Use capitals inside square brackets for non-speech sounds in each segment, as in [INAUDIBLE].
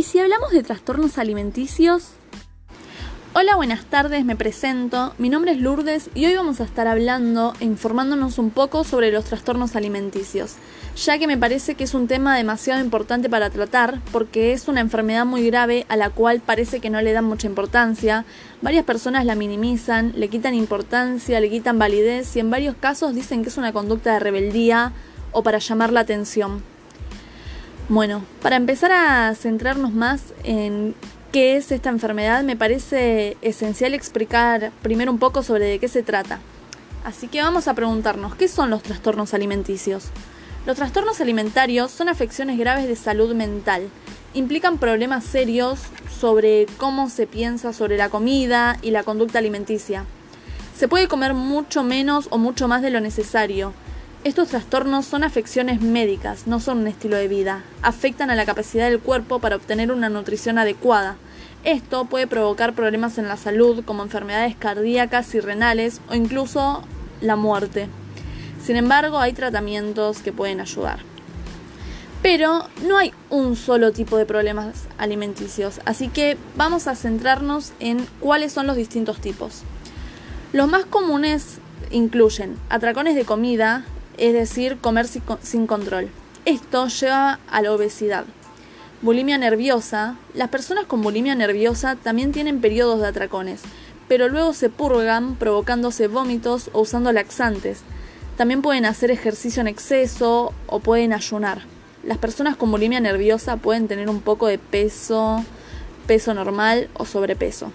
¿Y si hablamos de trastornos alimenticios? Hola, buenas tardes, me presento. Mi nombre es Lourdes y hoy vamos a estar hablando e informándonos un poco sobre los trastornos alimenticios, ya que me parece que es un tema demasiado importante para tratar porque es una enfermedad muy grave a la cual parece que no le dan mucha importancia. Varias personas la minimizan, le quitan importancia, le quitan validez y en varios casos dicen que es una conducta de rebeldía o para llamar la atención. Bueno, para empezar a centrarnos más en qué es esta enfermedad, me parece esencial explicar primero un poco sobre de qué se trata. Así que vamos a preguntarnos, ¿qué son los trastornos alimenticios? Los trastornos alimentarios son afecciones graves de salud mental. Implican problemas serios sobre cómo se piensa sobre la comida y la conducta alimenticia. Se puede comer mucho menos o mucho más de lo necesario. Estos trastornos son afecciones médicas, no son un estilo de vida. Afectan a la capacidad del cuerpo para obtener una nutrición adecuada. Esto puede provocar problemas en la salud como enfermedades cardíacas y renales o incluso la muerte. Sin embargo, hay tratamientos que pueden ayudar. Pero no hay un solo tipo de problemas alimenticios, así que vamos a centrarnos en cuáles son los distintos tipos. Los más comunes incluyen atracones de comida, es decir, comer sin control. Esto lleva a la obesidad. Bulimia nerviosa. Las personas con bulimia nerviosa también tienen periodos de atracones, pero luego se purgan provocándose vómitos o usando laxantes. También pueden hacer ejercicio en exceso o pueden ayunar. Las personas con bulimia nerviosa pueden tener un poco de peso, peso normal o sobrepeso.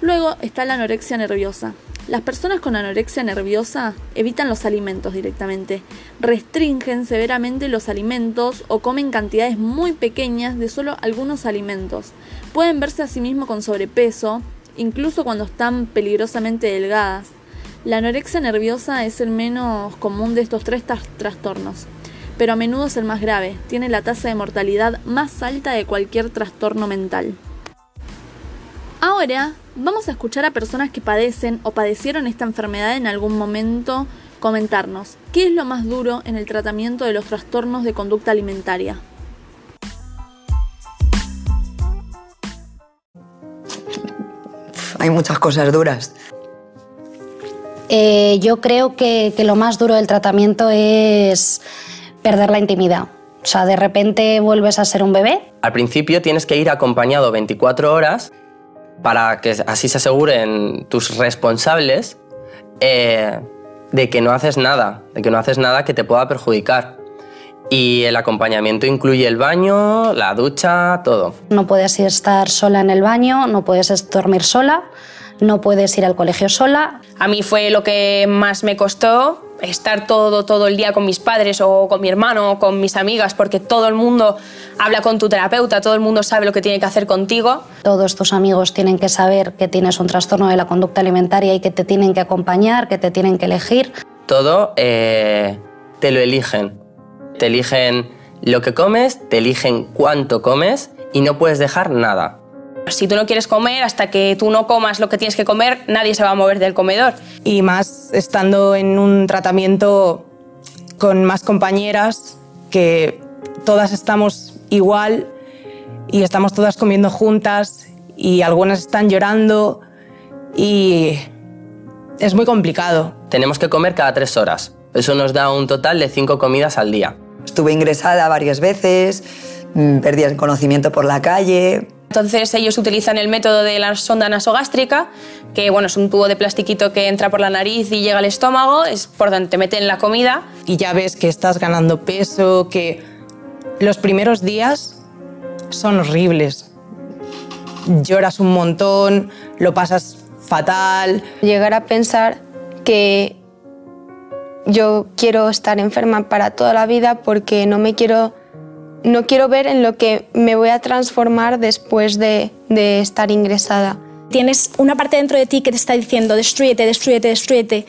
Luego está la anorexia nerviosa. Las personas con anorexia nerviosa evitan los alimentos directamente, restringen severamente los alimentos o comen cantidades muy pequeñas de solo algunos alimentos. Pueden verse a sí mismos con sobrepeso, incluso cuando están peligrosamente delgadas. La anorexia nerviosa es el menos común de estos tres trastornos, pero a menudo es el más grave, tiene la tasa de mortalidad más alta de cualquier trastorno mental. Ahora vamos a escuchar a personas que padecen o padecieron esta enfermedad en algún momento comentarnos qué es lo más duro en el tratamiento de los trastornos de conducta alimentaria. Hay muchas cosas duras. Eh, yo creo que, que lo más duro del tratamiento es perder la intimidad. O sea, de repente vuelves a ser un bebé. Al principio tienes que ir acompañado 24 horas para que así se aseguren tus responsables eh, de que no haces nada, de que no haces nada que te pueda perjudicar. Y el acompañamiento incluye el baño, la ducha, todo. No puedes estar sola en el baño, no puedes dormir sola, no puedes ir al colegio sola. A mí fue lo que más me costó estar todo, todo el día con mis padres o con mi hermano o con mis amigas, porque todo el mundo habla con tu terapeuta, todo el mundo sabe lo que tiene que hacer contigo. Todos tus amigos tienen que saber que tienes un trastorno de la conducta alimentaria y que te tienen que acompañar, que te tienen que elegir. Todo eh, te lo eligen. Te eligen lo que comes, te eligen cuánto comes y no puedes dejar nada. Si tú no quieres comer, hasta que tú no comas lo que tienes que comer, nadie se va a mover del comedor. Y más estando en un tratamiento con más compañeras, que todas estamos igual y estamos todas comiendo juntas y algunas están llorando y es muy complicado. Tenemos que comer cada tres horas. Eso nos da un total de cinco comidas al día. Estuve ingresada varias veces, mm, perdí el conocimiento por la calle, entonces ellos utilizan el método de la sonda nasogástrica, que bueno, es un tubo de plastiquito que entra por la nariz y llega al estómago, es por donde te meten la comida. Y ya ves que estás ganando peso, que los primeros días son horribles. Lloras un montón, lo pasas fatal. Llegar a pensar que yo quiero estar enferma para toda la vida porque no me quiero no quiero ver en lo que me voy a transformar después de, estar ingresada. Tienes una parte dentro de ti que te está diciendo, destruyete, destruyete, destruyete.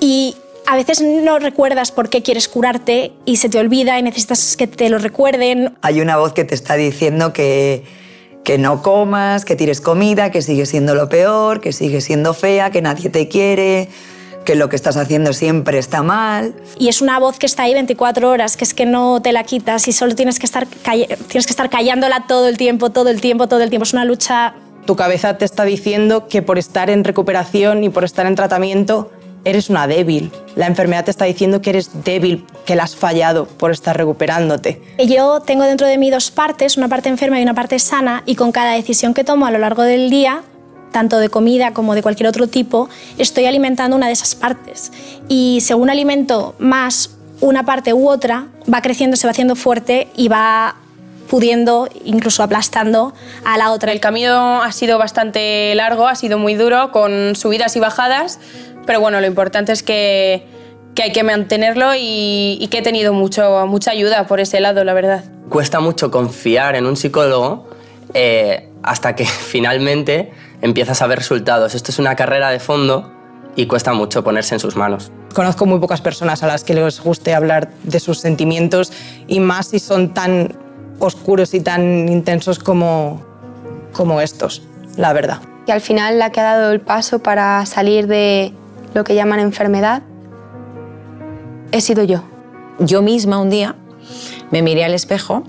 Y a veces no recuerdas por qué quieres curarte y se te olvida y necesitas que te lo recuerden. Hay una voz que te está diciendo que, que no comas, que tires comida, que sigue siendo lo peor, que sigue siendo fea, que nadie te quiere, que lo que estás haciendo siempre está mal. Y es una voz que está ahí 24 horas, que es que no te la quitas y solo tienes que estar, tienes que estar callándola todo el tiempo, todo el tiempo, todo el tiempo. Es una lucha... Tu cabeza te está diciendo que por estar en recuperación y por estar en tratamiento eres una débil. La enfermedad te está diciendo que eres débil, que la has fallado por estar recuperándote. Yo tengo dentro de mí dos partes, una parte enferma y una parte sana, y con cada decisión que tomo a lo largo del día, tanto de comida como de cualquier otro tipo, estoy alimentando una de esas partes. Y según alimento más una parte u otra, va creciendo, se va haciendo fuerte y va pudiendo, incluso aplastando a la otra. El camino ha sido bastante largo, ha sido muy duro, con subidas y bajadas, pero bueno, lo importante es que, que hay que mantenerlo y, y, que he tenido mucho, mucha ayuda por ese lado, la verdad. Cuesta mucho confiar en un psicólogo eh, hasta que [LAUGHS] finalmente empiezas a ver resultados. Esto es una carrera de fondo y cuesta mucho ponerse en sus manos. Conozco muy pocas personas a las que les guste hablar de sus sentimientos y más si son tan oscuros y tan intensos como, como estos, la verdad. Y al final la que ha dado el paso para salir de, lo que llaman enfermedad, he sido yo. Yo misma un día me miré al espejo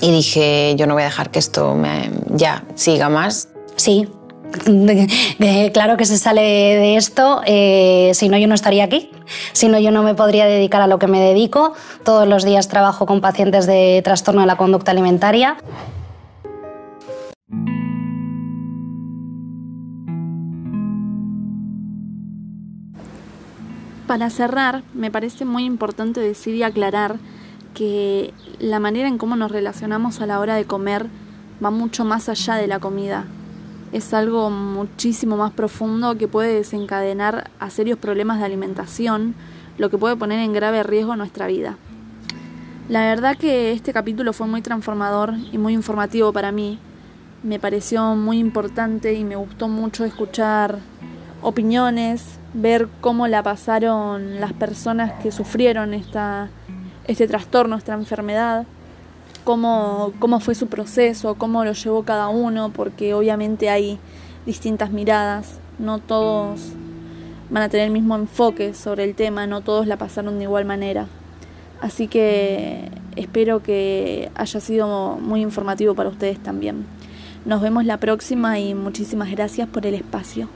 y dije, yo no voy a dejar que esto me, ya siga más. Sí, [LAUGHS] claro que se sale de esto, eh, si no yo no estaría aquí, si no yo no me podría dedicar a lo que me dedico. Todos los días trabajo con pacientes de trastorno de la conducta alimentaria. Para cerrar, me parece muy importante decir y aclarar que la manera en cómo nos relacionamos a la hora de comer va mucho más allá de la comida. Es algo muchísimo más profundo que puede desencadenar a serios problemas de alimentación, lo que puede poner en grave riesgo nuestra vida. La verdad que este capítulo fue muy transformador y muy informativo para mí. Me pareció muy importante y me gustó mucho escuchar opiniones, ver cómo la pasaron las personas que sufrieron esta, este trastorno, esta enfermedad, cómo, cómo fue su proceso, cómo lo llevó cada uno, porque obviamente hay distintas miradas, no todos van a tener el mismo enfoque sobre el tema, no todos la pasaron de igual manera. Así que espero que haya sido muy informativo para ustedes también. Nos vemos la próxima y muchísimas gracias por el espacio.